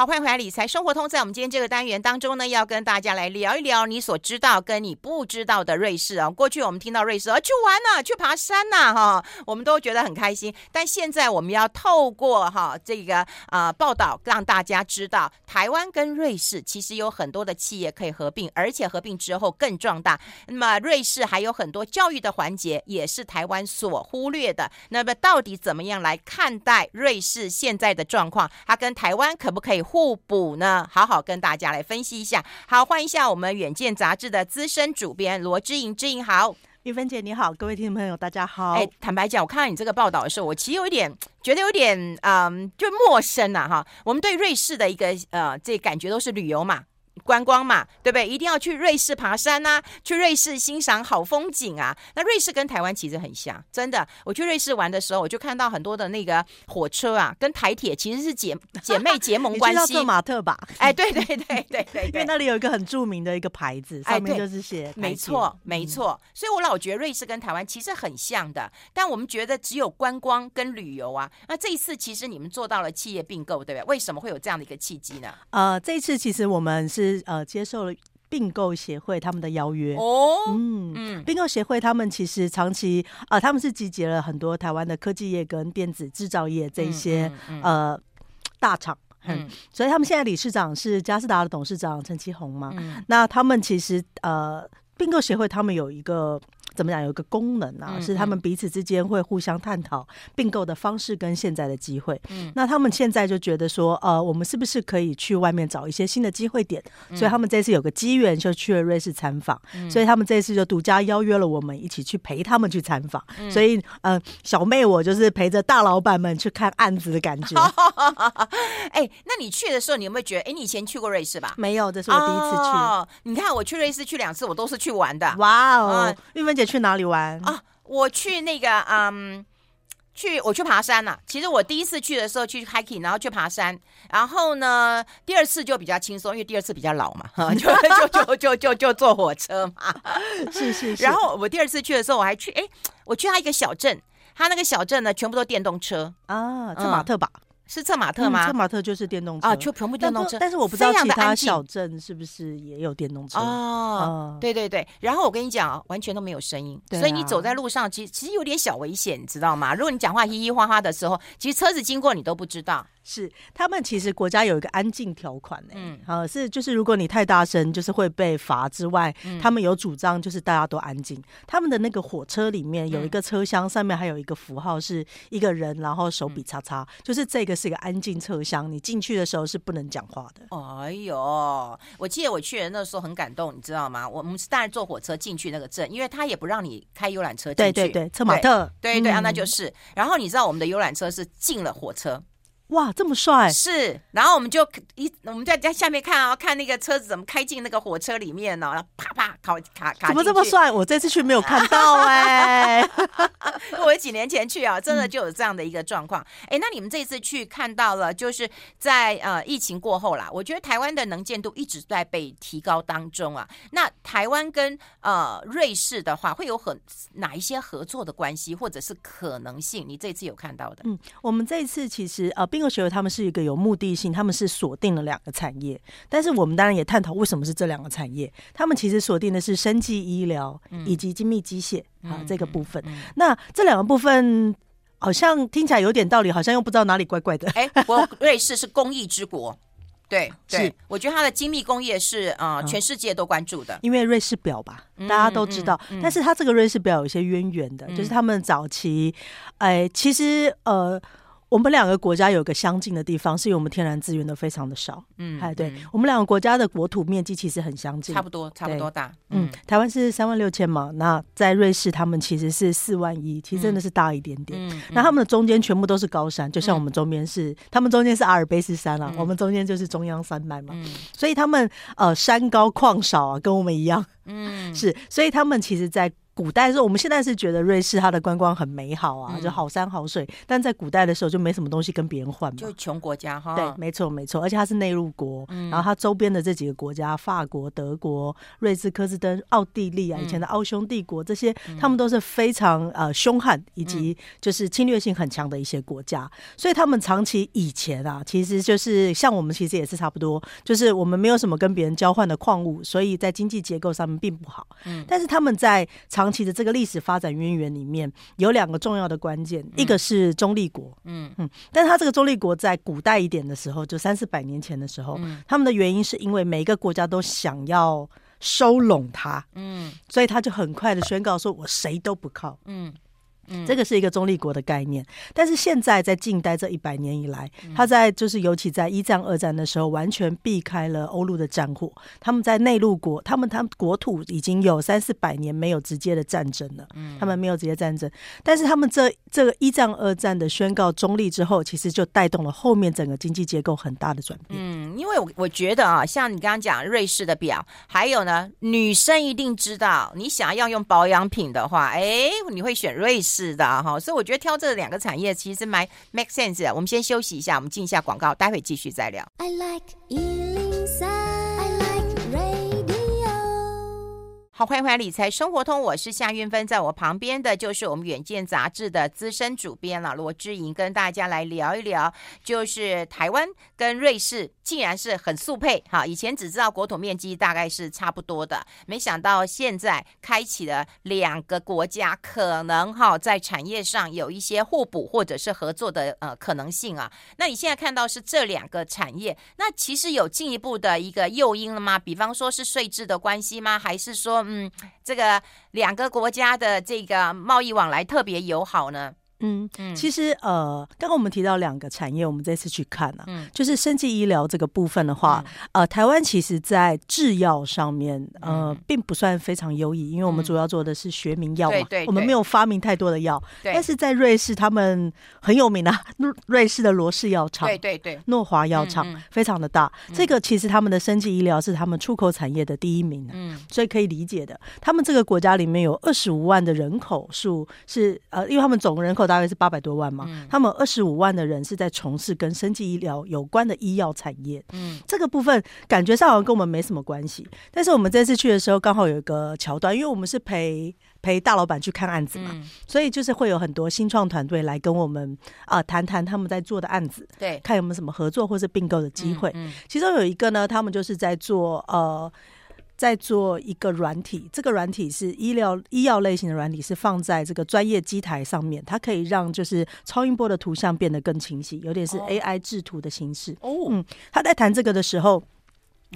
好，欢迎回来，理财生活通。在我们今天这个单元当中呢，要跟大家来聊一聊你所知道跟你不知道的瑞士啊。过去我们听到瑞士啊，去玩呐、去爬山呐、哈，我们都觉得很开心。但现在我们要透过哈这个啊、报道，让大家知道，台湾跟瑞士其实有很多的企业可以合并，而且合并之后更壮大。那么瑞士还有很多教育的环节，也是台湾所忽略的。那么到底怎么样来看待瑞士现在的状况？它跟台湾可不可以互补呢？好好跟大家来分析一下。好，欢迎一下我们《远见》杂志的资深主编罗之莹，之莹好，玉芬姐你好，各位听众朋友大家好。哎，坦白讲，我看到你这个报道的时候，我其实有一点觉得有点嗯，就陌生呐、啊、哈。我们对瑞士的一个呃，这感觉都是旅游嘛。观光嘛，对不对？一定要去瑞士爬山呐、啊，去瑞士欣赏好风景啊。那瑞士跟台湾其实很像，真的。我去瑞士玩的时候，我就看到很多的那个火车啊，跟台铁其实是姐 姐妹结盟关系。特马特吧？哎，对对对对对，对，因为那里有一个很著名的一个牌子，上面就是写。没错没错，所以我老觉得瑞士跟台湾其实很像的。但我们觉得只有观光跟旅游啊。那这一次其实你们做到了企业并购，对不对？为什么会有这样的一个契机呢？呃，这一次其实我们是。呃，接受了并购协会他们的邀约哦，嗯嗯，并购协会他们其实长期啊、呃，他们是集结了很多台湾的科技业跟电子制造业这一些、嗯嗯。嗯、呃大厂，嗯，所以他们现在理事长是嘉士达的董事长陈其宏嘛，嗯，那他们其实呃并购协会他们有一个。怎么讲？有一个功能啊，嗯、是他们彼此之间会互相探讨并购的方式跟现在的机会。嗯，那他们现在就觉得说，呃，我们是不是可以去外面找一些新的机会点？嗯、所以他们这次有个机缘，就去了瑞士参访。嗯、所以他们这次就独家邀约了我们一起去陪他们去参访。嗯、所以，呃，小妹我就是陪着大老板们去看案子的感觉。哎、欸，那你去的时候，你有没有觉得？哎、欸，你以前去过瑞士吧？没有，这是我第一次去。哦、你看，我去瑞士去两次，我都是去玩的。哇哦，玉芬姐。去哪里玩啊？我去那个，嗯，去我去爬山了、啊。其实我第一次去的时候去 hiking，然后去爬山。然后呢，第二次就比较轻松，因为第二次比较老嘛，就就就就就就坐火车嘛。是是是。然后我第二次去的时候，我还去，哎，我去他一个小镇，他那个小镇呢，全部都电动车啊，策马特堡。嗯是策马特吗？策马特就是电动车啊，就全部电动车。但是我不知道其他小镇是不是也有电动车哦。对对对，然后我跟你讲，完全都没有声音，所以你走在路上，其实其实有点小危险，你知道吗？如果你讲话嘻嘻哈哈的时候，其实车子经过你都不知道。是，他们其实国家有一个安静条款呢、欸，嗯，啊，是就是如果你太大声，就是会被罚之外，嗯、他们有主张就是大家都安静。他们的那个火车里面有一个车厢，上面还有一个符号是一个人，然后手比叉叉，嗯、就是这个是一个安静车厢，你进去的时候是不能讲话的。哎呦，我记得我去的那时候很感动，你知道吗？我们是当然坐火车进去那个镇，因为他也不让你开游览车进去。对对对，策马特，对对，对、嗯、啊，那就是。然后你知道我们的游览车是进了火车。哇，这么帅！是，然后我们就一我们在在下面看啊，看那个车子怎么开进那个火车里面呢？然后啪啪卡卡卡，怎么这么帅？我这次去没有看到哎、欸，我几年前去啊，真的就有这样的一个状况。哎、嗯，那你们这次去看到了，就是在呃疫情过后啦，我觉得台湾的能见度一直在被提高当中啊。那台湾跟呃瑞士的话，会有很哪一些合作的关系，或者是可能性？你这次有看到的？嗯，我们这次其实呃并。因为学他们是一个有目的性，他们是锁定了两个产业，但是我们当然也探讨为什么是这两个产业。他们其实锁定的是生技医疗以及精密机械啊、嗯、这个部分。那这两个部分好像听起来有点道理，好像又不知道哪里怪怪的。哎，我瑞士是工艺之国，对，对是我觉得它的精密工业是啊、呃，全世界都关注的。因为瑞士表吧，大家都知道，嗯嗯、但是它这个瑞士表有一些渊源的，嗯、就是他们早期，哎，其实呃。我们两个国家有个相近的地方，是因为我们天然资源都非常的少。嗯，哎，对，嗯、我们两个国家的国土面积其实很相近，差不多，差不多大。嗯，嗯，台湾是三万六千嘛，那在瑞士他们其实是四万一，其实真的是大一点点。嗯，那他们的中间全部都是高山，就像我们中间是，嗯、他们中间是阿尔卑斯山啊，嗯、我们中间就是中央山脉嘛。嗯，所以他们呃山高矿少啊，跟我们一样。嗯，是，所以他们其实，在古代的时候，我们现在是觉得瑞士它的观光很美好啊，嗯、就好山好水。但在古代的时候，就没什么东西跟别人换嘛，就穷国家哈。对，没错没错，而且它是内陆国，嗯、然后它周边的这几个国家，法国、德国、瑞士、科斯登、奥地利啊，以前的奥匈帝国这些，嗯、他们都是非常呃凶悍以及就是侵略性很强的一些国家，嗯、所以他们长期以前啊，其实就是像我们其实也是差不多，就是我们没有什么跟别人交换的矿物，所以在经济结构上面并不好。嗯，但是他们在长其的这个历史发展渊源里面有两个重要的关键，嗯、一个是中立国，嗯嗯，但是他这个中立国在古代一点的时候，就三四百年前的时候，嗯、他们的原因是因为每一个国家都想要收拢他，嗯，所以他就很快的宣告说：“我谁都不靠。”嗯。这个是一个中立国的概念，但是现在在近代这一百年以来，他在就是尤其在一战、二战的时候，完全避开了欧陆的战火。他们在内陆国，他们他们国土已经有三四百年没有直接的战争了，嗯他们没有直接战争。但是他们这这个一战、二战的宣告中立之后，其实就带动了后面整个经济结构很大的转变。嗯，因为我我觉得啊，像你刚刚讲瑞士的表，还有呢，女生一定知道，你想要用保养品的话，哎，你会选瑞士。是的哈，所以我觉得挑这两个产业其实蛮 make sense 的。我们先休息一下，我们进一下广告，待会继续再聊。I like 好，欢迎回来《理财生活通》，我是夏韵芬，在我旁边的就是我们《远见》杂志的资深主编了罗之莹，跟大家来聊一聊，就是台湾跟瑞士竟然是很速配哈。以前只知道国土面积大概是差不多的，没想到现在开启了两个国家可能哈在产业上有一些互补或者是合作的呃可能性啊。那你现在看到是这两个产业，那其实有进一步的一个诱因了吗？比方说是税制的关系吗？还是说？嗯，这个两个国家的这个贸易往来特别友好呢。嗯嗯，其实呃，刚刚我们提到两个产业，我们这次去看啊，嗯，就是生技医疗这个部分的话，嗯、呃，台湾其实在制药上面呃，并不算非常优异，因为我们主要做的是学名药嘛，我们没有发明太多的药。对。但是在瑞士，他们很有名啊，瑞士的罗氏药厂，对对对，诺华药厂非常的大，嗯、这个其实他们的生技医疗是他们出口产业的第一名，嗯，所以可以理解的。他们这个国家里面有二十五万的人口数是呃，因为他们总人口。大概是八百多万嘛，嗯、他们二十五万的人是在从事跟生技医疗有关的医药产业。嗯，这个部分感觉上好像跟我们没什么关系。但是我们这次去的时候，刚好有一个桥段，因为我们是陪陪大老板去看案子嘛，嗯、所以就是会有很多新创团队来跟我们啊谈谈他们在做的案子，对，看有没有什么合作或是并购的机会。其中有一个呢，他们就是在做呃。在做一个软体，这个软体是医疗医药类型的软体，是放在这个专业机台上面，它可以让就是超音波的图像变得更清晰，有点是 AI 制图的形式。哦，嗯，他在谈这个的时候，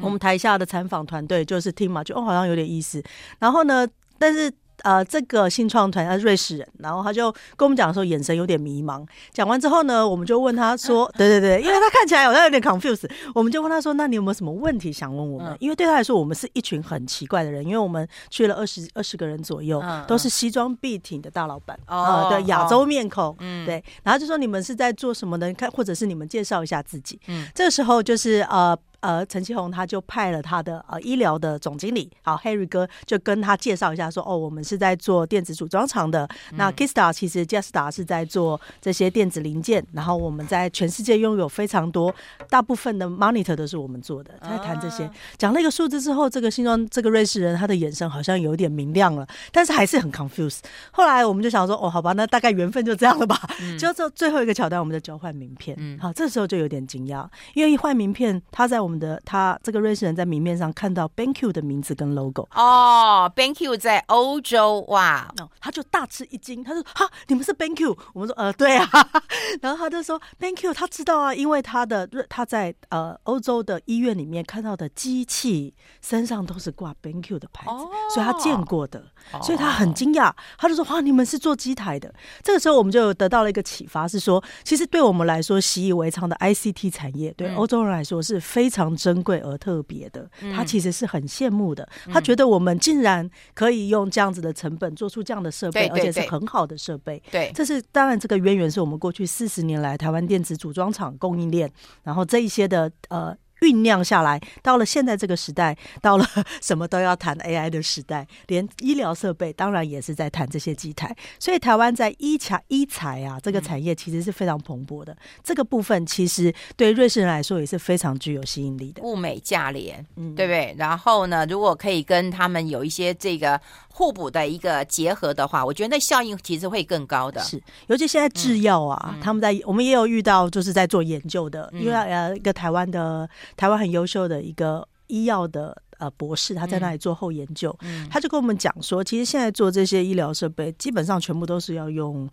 我们台下的采访团队就是听嘛，就哦好像有点意思。然后呢，但是。呃，这个新创团他是瑞士人，然后他就跟我们讲的时候，眼神有点迷茫。讲完之后呢，我们就问他说：“对对对，因为他看起来好像有点 confused。”我们就问他说：“那你有没有什么问题想问我们？”因为对他来说，我们是一群很奇怪的人，因为我们去了二十二十个人左右，都是西装笔挺的大老板啊，对，亚洲面孔，嗯，对。然后就说：“你们是在做什么的？看，或者是你们介绍一下自己。”嗯，这个时候就是呃。呃，陈其宏他就派了他的呃医疗的总经理，好，Harry 哥就跟他介绍一下说，哦，我们是在做电子组装厂的。嗯、那 Kistar 其实 Jetstar 是在做这些电子零件，然后我们在全世界拥有非常多，大部分的 monitor 都是我们做的。他在谈这些，讲了一个数字之后，这个新装这个瑞士人他的眼神好像有点明亮了，但是还是很 confused。后来我们就想说，哦，好吧，那大概缘分就这样了吧。就这、嗯、最后一个桥段，我们就交换名片。嗯，好，这时候就有点惊讶，因为一换名片，他在我们。的他这个瑞士人在明面上看到 BenQ 的名字跟 logo 哦，BenQ 在欧洲哇，他就大吃一惊，他说哈，你们是 BenQ？我们说呃对啊，然后他就说 BenQ 他知道啊，因为他的他在呃欧洲的医院里面看到的机器身上都是挂 BenQ 的牌子，哦、所以他见过的，所以他很惊讶，他就说哇，你们是做机台的。这个时候我们就得到了一个启发，是说其实对我们来说习以为常的 ICT 产业，对欧洲人来说是非常。珍贵而特别的，他其实是很羡慕的。他觉得我们竟然可以用这样子的成本做出这样的设备，而且是很好的设备。对，这是当然，这个渊源是我们过去四十年来台湾电子组装厂供应链，然后这一些的呃。酝酿下来，到了现在这个时代，到了 什么都要谈 AI 的时代，连医疗设备当然也是在谈这些机台。所以台湾在医材医材啊这个产业其实是非常蓬勃的。嗯、这个部分其实对瑞士人来说也是非常具有吸引力的，物美价廉，嗯，对不对？然后呢，如果可以跟他们有一些这个互补的一个结合的话，我觉得那效应其实会更高的。是，尤其现在制药啊，嗯、他们在我们也有遇到，就是在做研究的，嗯、因为呃，一个台湾的台湾很优秀的一个医药的呃博士，他在那里做后研究，嗯、他就跟我们讲说，其实现在做这些医疗设备，基本上全部都是要用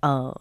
呃。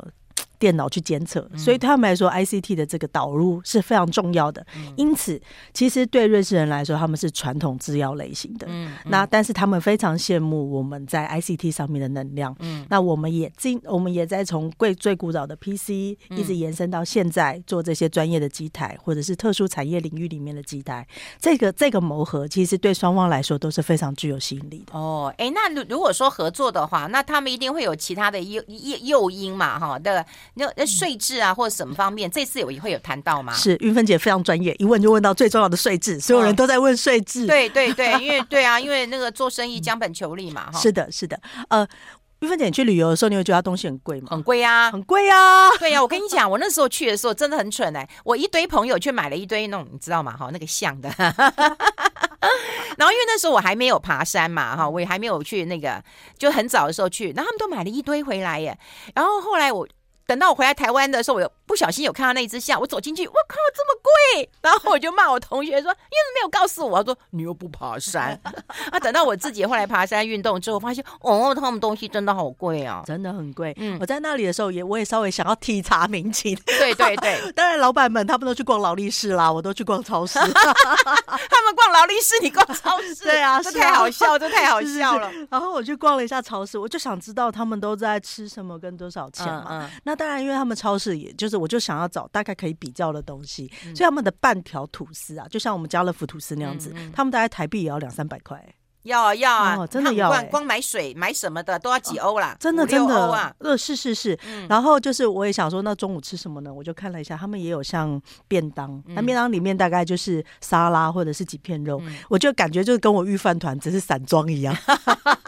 电脑去监测，所以对他们来说，ICT 的这个导入是非常重要的。因此，其实对瑞士人来说，他们是传统制药类型的。那但是他们非常羡慕我们在 ICT 上面的能量。那我们也进，我们也在从最最古老的 PC 一直延伸到现在做这些专业的机台，或者是特殊产业领域里面的机台。这个这个磨合，其实对双方来说都是非常具有吸引力的。哦，哎，那如如果说合作的话，那他们一定会有其他的诱诱诱因嘛？哈，对。那那税制啊，或者什么方面，这次有会有谈到吗？是云芬姐非常专业，一问就问到最重要的税制，所有人都在问税制。哦、对对对，因为对啊，因为那个做生意将本求利嘛，哈。是的，是的。呃，玉芬姐你去旅游的时候，你会觉得东西很贵吗？很贵啊，很贵啊。对呀、啊，我跟你讲，我那时候去的时候真的很蠢哎、欸，我一堆朋友去买了一堆那种，你知道吗？哈，那个像的。然后因为那时候我还没有爬山嘛，哈，我也还没有去那个，就很早的时候去，然后他们都买了一堆回来耶。然后后来我。等到我回来台湾的时候，我有不小心有看到那一只象，我走进去，我靠，这么贵！然后我就骂我同学说：“你怎么没有告诉我？”他说：“你又不爬山。”啊，等到我自己后来爬山运动之后，发现哦，他们东西真的好贵啊，真的很贵。嗯，我在那里的时候也，我也稍微想要体察民情。对对对，当然老板们他们都去逛劳力士啦，我都去逛超市。他们逛劳力士，你逛超市？对啊，这太好笑，这太好笑了。然后我去逛了一下超市，我就想知道他们都在吃什么，跟多少钱嘛。嗯，那。当然，因为他们超市也就是，我就想要找大概可以比较的东西，嗯、所以他们的半条吐司啊，就像我们家乐福吐司那样子，嗯嗯、他们大概台币也要两三百块。要啊要啊，哦、真的要、欸。光光买水买什么的都要几欧啦，哦、真的真的啊。呃，是是是。嗯、然后就是我也想说，那中午吃什么呢？我就看了一下，他们也有像便当，那、嗯、便当里面大概就是沙拉或者是几片肉，嗯、我就感觉就是跟我预饭团只是散装一样。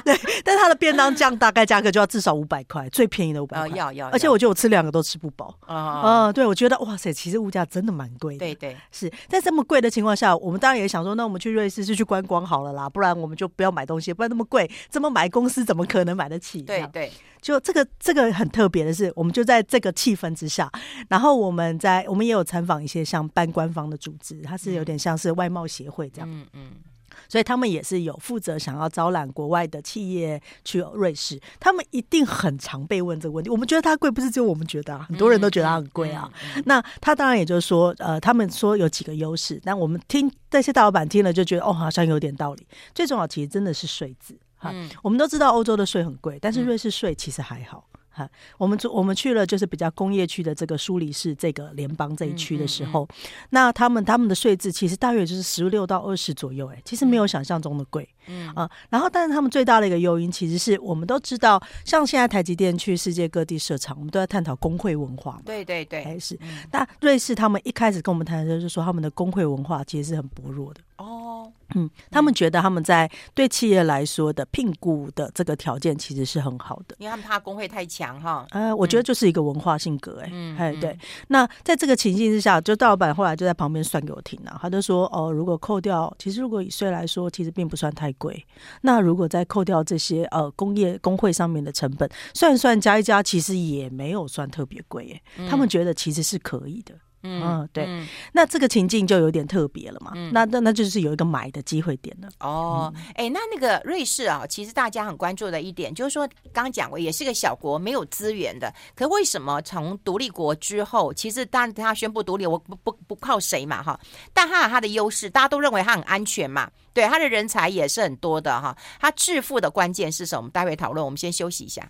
对，但是它的便当酱大概价格就要至少五百块，最便宜的五百块。要要，而且我觉得我吃两个都吃不饱。啊，嗯，对，我觉得哇塞，其实物价真的蛮贵的。对对，是在这么贵的情况下，我们当然也想说，那我们去瑞士是去观光好了啦，不然我们就不要买东西，不然那么贵，这么买公司怎么可能买得起？对对，就这个这个很特别的是，我们就在这个气氛之下，然后我们在我们也有参访一些像半官方的组织，它是有点像是外贸协会这样。嗯嗯。所以他们也是有负责想要招揽国外的企业去瑞士，他们一定很常被问这个问题。我们觉得它贵，不是只有我们觉得啊，很多人都觉得它很贵啊。那他当然也就是说，呃，他们说有几个优势，但我们听这些大老板听了就觉得哦，好像有点道理。最重要其实真的是税制哈，我们都知道欧洲的税很贵，但是瑞士税其实还好。哈，我们我们去了就是比较工业区的这个苏黎世这个联邦这一区的时候，嗯嗯。嗯、那他们他们的税制其实大约就是十六到二十左右，哎，其实没有想象中的贵，嗯。啊，然后但是他们最大的一个诱因，其实是我们都知道，像现在台积电去世界各地设厂，我们都在探讨工会文化嘛，对对对，还是，那瑞士他们一开始跟我们谈的时候，就说他们的工会文化其实是很薄弱的。哦，嗯，他们觉得他们在对企业来说的聘雇的这个条件其实是很好的，因为他们怕工会太强哈。呃，我觉得就是一个文化性格，哎，哎，对。那在这个情境之下，就大老板后来就在旁边算给我听啊，他就说，哦，如果扣掉，其实如果以税来说，其实并不算太贵。那如果再扣掉这些呃工业工会上面的成本，算一算加一加，其实也没有算特别贵，哎，他们觉得其实是可以的。嗯，对，嗯、那这个情境就有点特别了嘛。嗯、那那那就是有一个买的机会点了。哦，哎、嗯，那那个瑞士啊，其实大家很关注的一点就是说，刚刚讲过，也是个小国，没有资源的。可为什么从独立国之后，其实当他宣布独立，我不不不靠谁嘛哈？但他有他的优势，大家都认为他很安全嘛。对，他的人才也是很多的哈。他致富的关键是什么？我们待会讨论。我们先休息一下。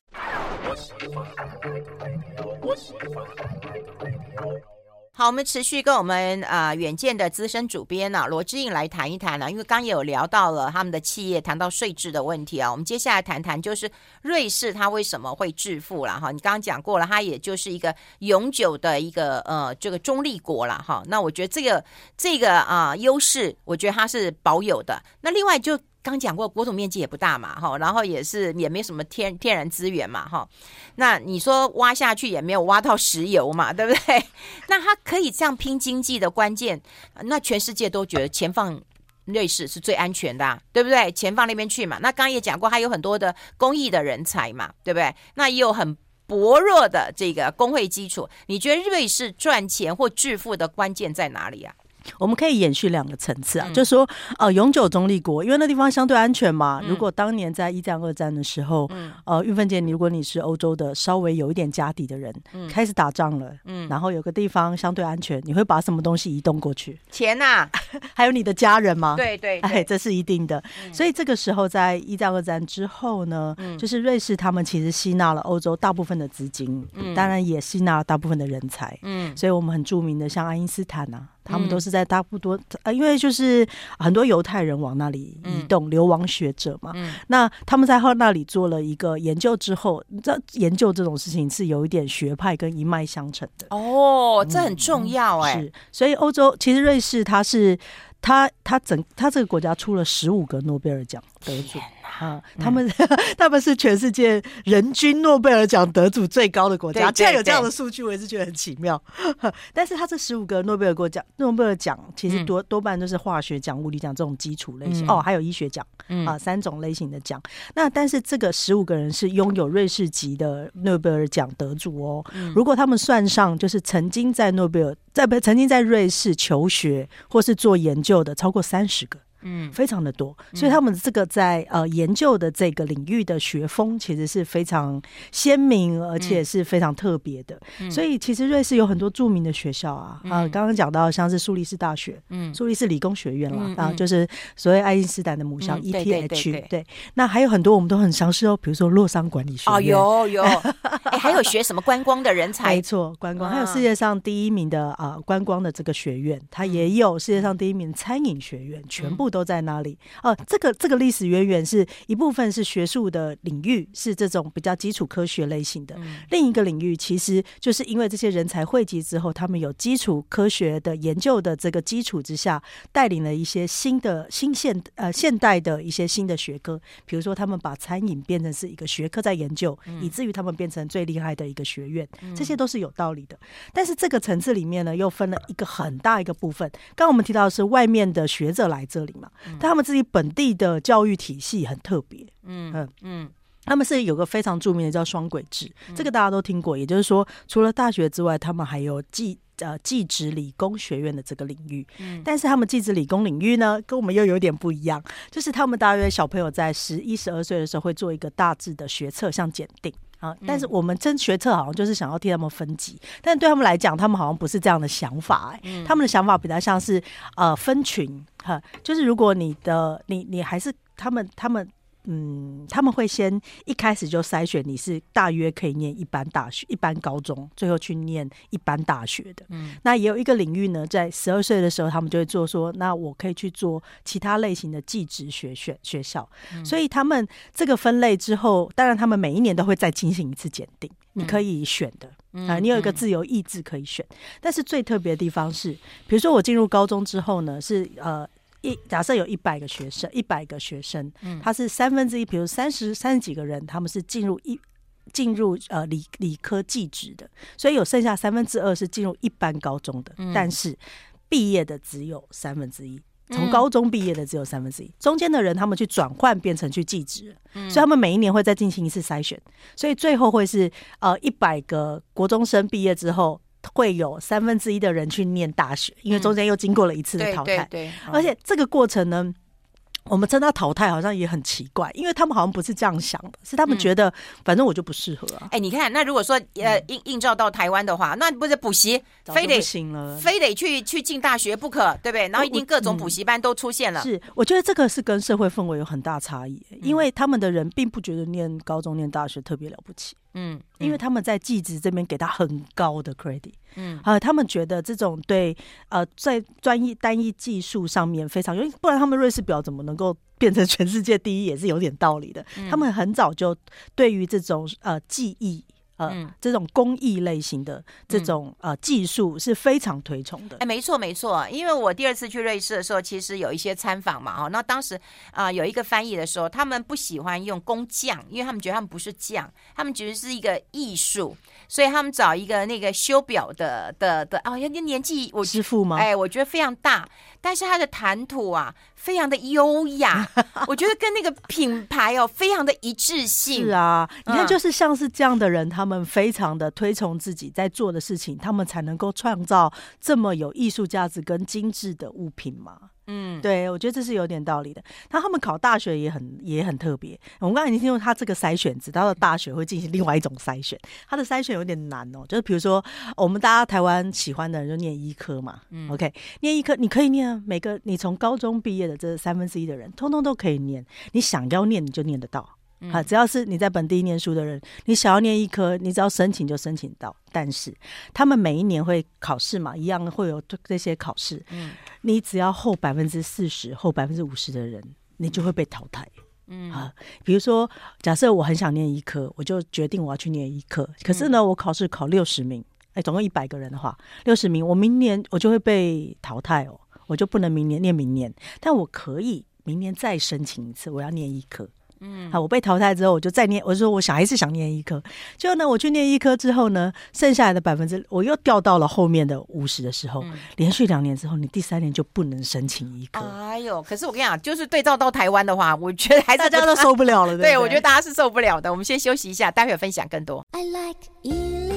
好，我们持续跟我们呃远见的资深主编呢、啊、罗之映来谈一谈呢、因为刚也有聊到了他们的企业，谈到税制的问题啊。我们接下来谈谈就是瑞士它为什么会致富了哈？你刚刚讲过了，它也就是一个永久的一个呃这个中立国了哈。那我觉得这个这个啊、呃、优势，我觉得它是保有的。那另外就。刚讲过，国土面积也不大嘛，哈，然后也是也没什么天天然资源嘛，哈，那你说挖下去也没有挖到石油嘛，对不对？那它可以这样拼经济的关键，那全世界都觉得钱放瑞士是最安全的啊，对不对？钱放那边去嘛。那刚也讲过，它有很多的工艺的人才嘛，对不对？那也有很薄弱的这个工会基础。你觉得瑞士赚钱或致富的关键在哪里啊？我们可以延续两个层次啊，嗯、就是说，呃，永久中立国，因为那地方相对安全嘛。嗯、如果当年在一战、二战的时候，嗯、呃，玉芬姐，你如果你是欧洲的稍微有一点家底的人，嗯、开始打仗了，嗯，然后有个地方相对安全，你会把什么东西移动过去？钱呐、啊，还有你的家人吗？对对，对，哎，这是一定的。嗯、所以这个时候，在一战、二战之后呢，嗯、就是瑞士他们其实吸纳了欧洲大部分的资金，嗯，当然也吸纳了大部分的人才，嗯，所以我们很著名的像爱因斯坦啊。他们都是在大不多，呃，因为就是很多犹太人往那里移动，嗯、流亡学者嘛。嗯、那他们在后那里做了一个研究之后，这研究这种事情是有一点学派跟一脉相承的。哦，这很重要哎。是，所以欧洲其实瑞士它是它它整它这个国家出了十五个诺贝尔奖得主。啊，他们、嗯、他们是全世界人均诺贝尔奖得主最高的国家。既然有这样的数据，我也是觉得很奇妙。但是，他这十五个诺贝尔国奖诺贝尔奖其实多多半都是化学奖、物理奖这种基础类型、嗯、哦，还有医学奖、嗯、啊，三种类型的奖。那但是这个十五个人是拥有瑞士籍的诺贝尔奖得主哦。嗯、如果他们算上，就是曾经在诺贝尔在不曾经在瑞士求学或是做研究的，超过三十个。嗯，非常的多，所以他们这个在呃研究的这个领域的学风其实是非常鲜明，而且是非常特别的。嗯、所以其实瑞士有很多著名的学校啊，啊、嗯，刚刚讲到像是苏黎世大学，嗯，苏黎世理工学院了，啊，就是所谓爱因斯坦的母校 ETH，、嗯、对，那还有很多我们都很详细哦，比如说洛桑管理学院，哦，有有，哎，还有学什么观光的人才，没错，观光，还有世界上第一名的啊观光的这个学院，它也有世界上第一名餐饮学院，全部。都在哪里？哦，这个这个历史渊源是一部分是学术的领域，是这种比较基础科学类型的；嗯、另一个领域其实就是因为这些人才汇集之后，他们有基础科学的研究的这个基础之下，带领了一些新的新现呃现代的一些新的学科，比如说他们把餐饮变成是一个学科在研究，嗯、以至于他们变成最厉害的一个学院，这些都是有道理的。但是这个层次里面呢，又分了一个很大一个部分。刚刚我们提到的是外面的学者来这里嘛。但他们自己本地的教育体系很特别，嗯嗯嗯，他们是有个非常著名的叫双轨制，嗯、这个大家都听过。也就是说，除了大学之外，他们还有技呃技职理工学院的这个领域。嗯，但是他们技职理工领域呢，跟我们又有点不一样，就是他们大约小朋友在十一、十二岁的时候会做一个大致的学测，像检定。啊！但是我们真学测好像就是想要替他们分级，嗯、但对他们来讲，他们好像不是这样的想法、欸。哎、嗯，他们的想法比较像是呃分群哈，就是如果你的你你还是他们他们。嗯，他们会先一开始就筛选你是大约可以念一般大学、一般高中，最后去念一般大学的。嗯，那也有一个领域呢，在十二岁的时候，他们就会做说，那我可以去做其他类型的技职学学学校。嗯、所以他们这个分类之后，当然他们每一年都会再进行一次检定，你可以选的、嗯、啊，你有一个自由意志可以选。嗯、但是最特别的地方是，比如说我进入高中之后呢，是呃。一假设有一百个学生，一百个学生，他是三分之一，比如三十三十几个人，他们是进入一进入呃理理科技职的，所以有剩下三分之二是进入一般高中的，嗯、但是毕业的只有三分之一，从高中毕业的只有三分之一，中间的人他们去转换变成去技职，所以他们每一年会再进行一次筛选，所以最后会是呃一百个国中生毕业之后。会有三分之一的人去念大学，因为中间又经过了一次的淘汰。嗯、对，对，对，而且这个过程呢，我们称它淘汰好像也很奇怪，因为他们好像不是这样想的，是他们觉得反正我就不适合啊。哎、你看，那如果说呃映映照到台湾的话，那不是补习非得行了，非得去去进大学不可，对不对？然后一定各种补习班都出现了。是，我觉得这个是跟社会氛围有很大差异，因为他们的人并不觉得念高中念大学特别了不起。嗯，因为他们在技职这边给他很高的 credit，嗯，啊，他们觉得这种对呃在专一单一技术上面非常，因为不然他们瑞士表怎么能够变成全世界第一也是有点道理的。他们很早就对于这种呃技艺。呃，嗯、这种工艺类型的这种、嗯、呃技术是非常推崇的。哎，没错没错，因为我第二次去瑞士的时候，其实有一些参访嘛，哦，那当时啊、呃、有一个翻译的时候，他们不喜欢用工匠，因为他们觉得他们不是匠，他们觉得是一个艺术，所以他们找一个那个修表的的的哦，人家年纪我师傅吗？哎，我觉得非常大，但是他的谈吐啊。非常的优雅，我觉得跟那个品牌哦非常的一致性。是啊，你看，就是像是这样的人，他们非常的推崇自己在做的事情，他们才能够创造这么有艺术价值跟精致的物品嘛。嗯，对，我觉得这是有点道理的。那他们考大学也很也很特别。我们刚才已经听说他这个筛选，直到了大学会进行另外一种筛选。他的筛选有点难哦，就是比如说我们大家台湾喜欢的人就念医科嘛。嗯，OK，念医科你可以念，每个你从高中毕业的这三分之一的人，通通都可以念。你想要念，你就念得到。啊，只要是你在本地念书的人，你想要念医科，你只要申请就申请到。但是他们每一年会考试嘛，一样会有这些考试。嗯，你只要后百分之四十、后百分之五十的人，你就会被淘汰。嗯啊，比如说，假设我很想念医科，我就决定我要去念医科。可是呢，我考试考六十名，哎，总共一百个人的话，六十名，我明年我就会被淘汰哦，我就不能明年念明年，但我可以明年再申请一次，我要念医科。嗯，好，我被淘汰之后，我就再念。我说我小还是想念医科，结果呢，我去念医科之后呢，剩下来的百分之，我又掉到了后面的五十的时候，嗯、连续两年之后，你第三年就不能申请医科。哎呦，可是我跟你讲，就是对照到台湾的话，我觉得还是大家都受不了了。对，对，对，我觉得大家是受不了的。我们先休息一下，待会儿分享更多。I like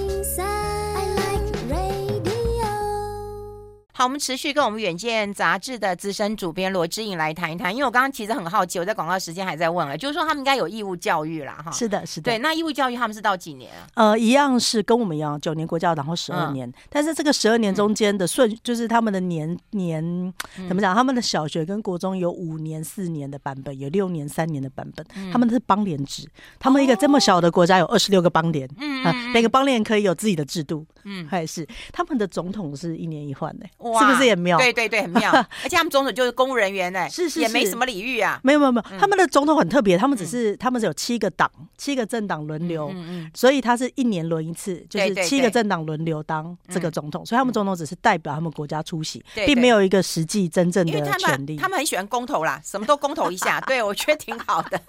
好，我们持续跟我们远见杂志的资深主编罗之颖来谈一谈，因为我刚刚其实很好奇，我在广告时间还在问了，就是说他们应该有义务教育啦，哈。是的，是的。对，那义务教育他们是到几年啊？呃，一样是跟我们一样，九年国教，然后十二年。嗯、但是这个十二年中间的顺，嗯、就是他们的年年怎么讲？他们的小学跟国中有五年、四年的版本，有六年、三年的版本。嗯、他们是邦联制，他们一个这么小的国家有二十六个邦联，嗯、呃，每个邦联可以有自己的制度，嗯，还是他们的总统是一年一换的。哇是不是也妙？对对对，很妙。而且他们总统就是公务人员呢，是是，也没什么礼遇啊。没有没有没有，他们的总统很特别，他们只是他们是有七个党，七个政党轮流，所以他是一年轮一次，就是七个政党轮流当这个总统，所以他们总统只是代表他们国家出席，并没有一个实际真正的权利。他们很喜欢公投啦，什么都公投一下，对，我觉得挺好的。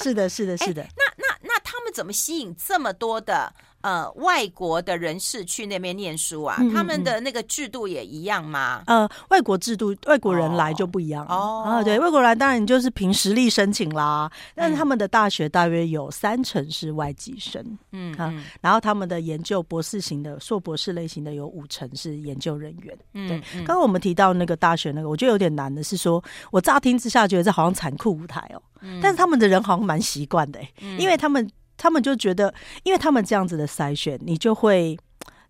是的，是的，是的。那那那他们怎么吸引这么多的？呃，外国的人士去那边念书啊，嗯嗯嗯，他们的那个制度也一样吗？呃，外国制度，外国人来就不一样哦。啊，对，外国人当然你就是凭实力申请啦。但是他们的大学大约有三成是外籍生，嗯，嗯，啊，然后他们的研究博士型的、硕博士类型的有五成是研究人员。嗯，对。刚刚我们提到那个大学那个，我觉得有点难的是说，我乍听之下觉得这好像残酷舞台哦。嗯，但是他们的人好像蛮习惯的，嗯，因为他们。他们就觉得，因为他们这样子的筛选，你就会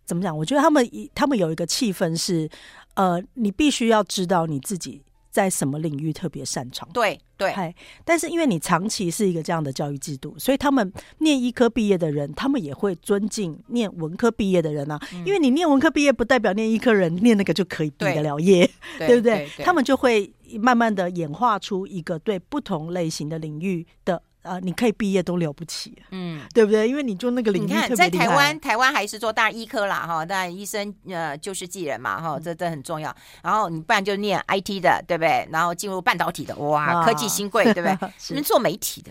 怎么讲？我觉得他们他们有一个气氛是，呃，你必须要知道你自己在什么领域特别擅长。对对，但是因为你长期是一个这样的教育制度，所以他们念医科毕业的人，他们也会尊敬念文科毕业的人啊。嗯、因为你念文科毕业，不代表念医科人念那个就可以毕得了业，对，对不对？对对对，他们就会慢慢的演化出一个对不同类型的领域的。呃，你可以毕业都了不起，嗯，对不对？因为你做那个领域。你看，在台湾，台湾还是做大医科啦，哈，但医生呃就是济人嘛，哈，这这很重要。然后你不然就念 IT 的，对不对？然后进入半导体的，哇，科技新贵，对不对？你们做媒体的，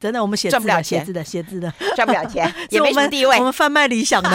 真的，我们写赚不了钱，写字的，写字的 赚不了钱，也没什么地位。我们贩卖理想的。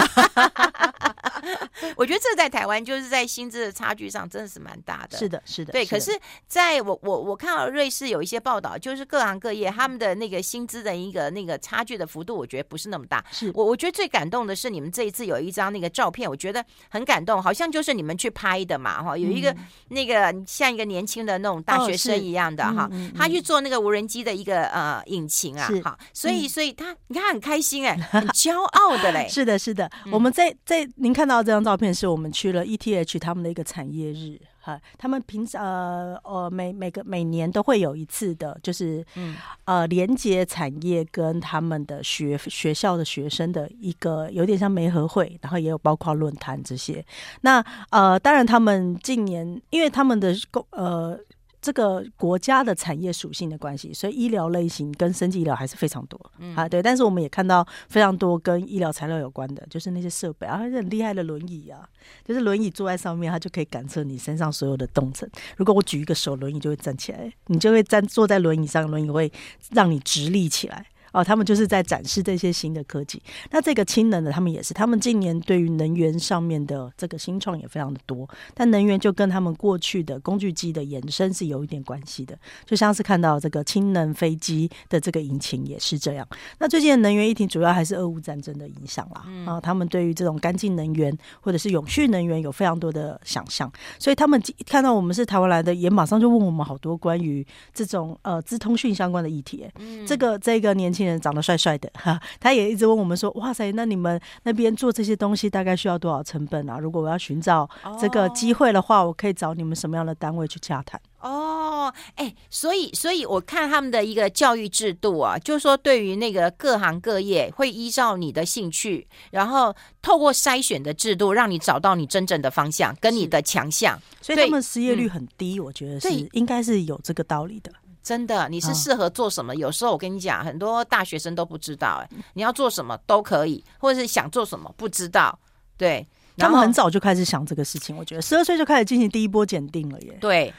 我觉得这在台湾就是在薪资的差距上真的是蛮大的。是的，是的，对。可是在我我我看到瑞士有一些报道，就是各行各业他们的。的那个薪资的一个那个差距的幅度，我觉得不是那么大。是我我觉得最感动的是你们这一次有一张那个照片，我觉得很感动，好像就是你们去拍的嘛，哈，有一个那个像一个年轻的那种大学生一样的哈，他去做那个无人机的一个呃引擎啊，哈，所以所以他你看很开心哎，很骄傲的嘞。是的，是的，我们在在您看到这张照片，是我们去了 ETH 他们的一个产业日。哈，他们平常呃呃每每个每年都会有一次的，就是嗯呃连接产业跟他们的学学校的学生的一个有点像媒合会，然后也有包括论坛这些。那呃当然他们近年因为他们的工呃。这个国家的产业属性的关系，所以医疗类型跟生技医疗还是非常多，嗯啊，对。但是我们也看到非常多跟医疗材料有关的，就是那些设备啊，很厉害的轮椅啊，就是轮椅坐在上面，它就可以感测你身上所有的动程。如果我举一个手，轮椅就会站起来，你就会站坐在轮椅上，轮椅会让你直立起来。哦，他们就是在展示这些新的科技。那这个氢能的，他们也是，他们近年对于能源上面的这个新创也非常的多。但能源就跟他们过去的工具机的延伸是有一点关系的，就像是看到这个氢能飞机的这个引擎也是这样。那最近的能源议题主要还是俄乌战争的影响啦。啊，他们对于这种干净能源或者是永续能源有非常多的想象，所以他们看到我们是台湾来的，也马上就问我们好多关于这种呃资通讯相关的议题。嗯，这个这个年轻。人长得帅帅的哈，他也一直问我们说：“哇塞，那你们那边做这些东西大概需要多少成本啊？如果我要寻找这个机会的话，我可以找你们什么样的单位去洽谈？”哦，哎、欸，所以，所以我看他们的一个教育制度啊，就是说对于那个各行各业会依照你的兴趣，然后透过筛选的制度，让你找到你真正的方向跟你的强项，所以他们失业率很低，嗯、我觉得是应该是有这个道理的。真的，你是适合做什么？哦、有时候我跟你讲，很多大学生都不知道、欸，哎，你要做什么都可以，或者是想做什么不知道，对，他们很早就开始想这个事情。我觉得十二岁就开始进行第一波检定了耶。对，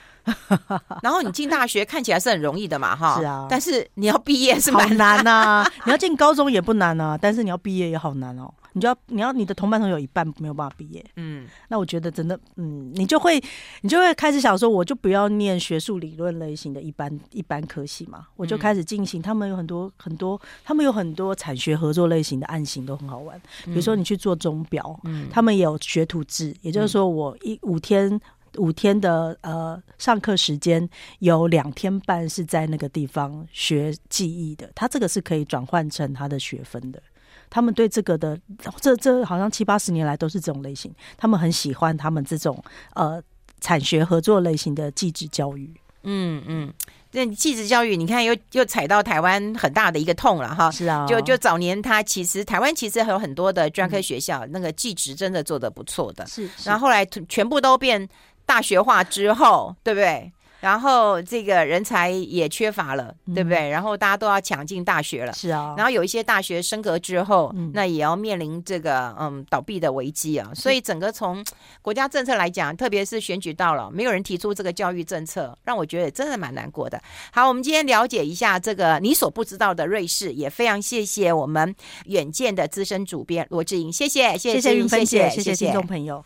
然后你进大学看起来是很容易的嘛，哈，是啊，但是你要毕业是蛮难呐、啊。你要进高中也不难啊，但是你要毕业也好难哦。你就要，你要你的同班同学有一半没有办法毕业，嗯，那我觉得真的，嗯，你就会，你就会开始想说，我就不要念学术理论类型的一般一般科系嘛，我就开始进行。他们有很多很多，他们有很多产学合作类型的案型都很好玩。比如说你去做钟表，嗯，他们也有学徒制，也就是说我一五天五天的呃上课时间，有两天半是在那个地方学技艺的，他这个是可以转换成他的学分的。他们对这个的，这这好像七八十年来都是这种类型。他们很喜欢他们这种呃产学合作类型的技职教育。嗯嗯，那技职教育，你看又又踩到台湾很大的一个痛了哈。是啊，就就早年他其实台湾其实还有很多的专科学校，嗯、那个技职真的做的不错的。是，是，然后后来全部都变大学化之后，对不对？然后这个人才也缺乏了，嗯、对不对？然后大家都要抢进大学了，是啊。然后有一些大学升格之后，嗯、那也要面临这个嗯倒闭的危机啊。所以整个从国家政策来讲，特别是选举到了，没有人提出这个教育政策，让我觉得真的蛮难过的。好，我们今天了解一下这个你所不知道的瑞士，也非常谢谢我们远见的资深主编罗志英，谢谢，谢谢，谢谢，谢谢，谢谢听众朋友。